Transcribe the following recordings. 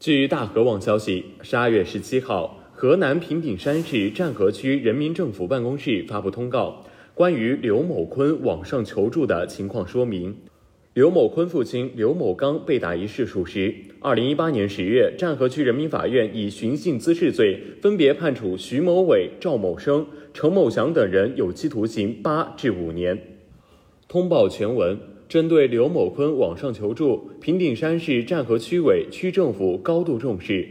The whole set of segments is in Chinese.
据大河网消息，十二月十七号，河南平顶山市湛河区人民政府办公室发布通告，关于刘某坤网上求助的情况说明。刘某坤父亲刘某刚被打一事属实。二零一八年十月，湛河区人民法院以寻衅滋事罪，分别判处徐某伟、赵某生、程某祥等人有期徒刑八至五年。通报全文。针对刘某坤网上求助，平顶山市湛河区委、区政府高度重视，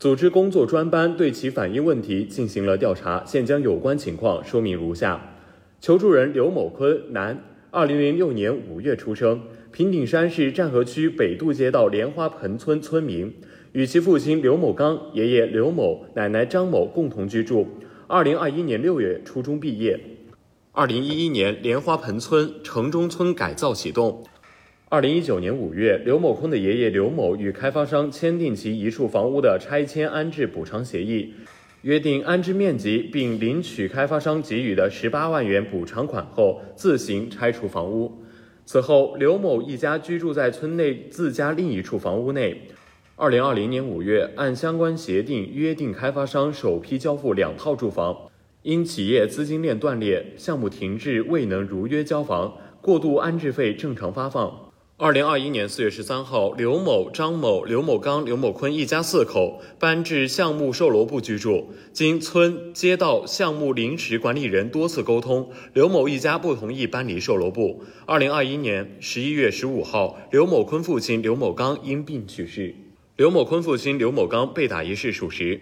组织工作专班对其反映问题进行了调查。现将有关情况说明如下：求助人刘某坤，男，二零零六年五月出生，平顶山市湛河区北渡街道莲花盆村村民，与其父亲刘某刚、爷爷刘某、奶奶张某共同居住。二零二一年六月初中毕业。二零一一年，莲花盆村城中村改造启动。二零一九年五月，刘某坤的爷爷刘某与开发商签订其一处房屋的拆迁安置补偿协议，约定安置面积，并领取开发商给予的十八万元补偿款后，自行拆除房屋。此后，刘某一家居住在村内自家另一处房屋内。二零二零年五月，按相关协定约定，开发商首批交付两套住房。因企业资金链断裂，项目停滞，未能如约交房，过渡安置费正常发放。二零二一年四月十三号，刘某、张某、刘某刚、刘某坤一家四口搬至项目售楼部居住。经村街道项目临时管理人多次沟通，刘某一家不同意搬离售楼部。二零二一年十一月十五号，刘某坤父亲刘某刚因病去世。刘某坤父亲刘某刚被打一事属实。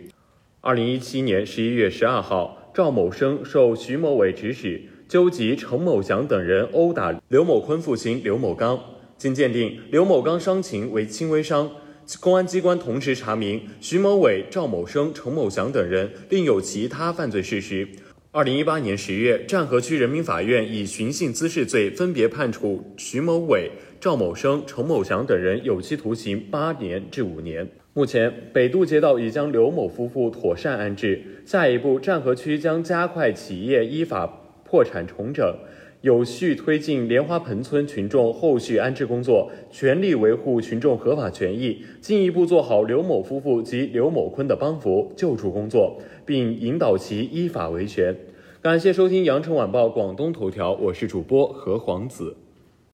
二零一七年十一月十二号。赵某生受徐某伟指使，纠集程某祥等人殴打刘某坤父亲刘某刚。经鉴定，刘某刚伤情为轻微伤。公安机关同时查明，徐某伟、赵某生、程某祥等人另有其他犯罪事实。二零一八年十月，湛河区人民法院以寻衅滋事罪分别判处徐某伟、赵某生、程某祥等人有期徒刑八年至五年。目前，北渡街道已将刘某夫妇妥善安置。下一步，湛河区将加快企业依法破产重整，有序推进莲花盆村群众后续安置工作，全力维护群众合法权益，进一步做好刘某夫妇及刘某坤的帮扶救助工作，并引导其依法维权。感谢收听羊城晚报广东头条，我是主播何皇子。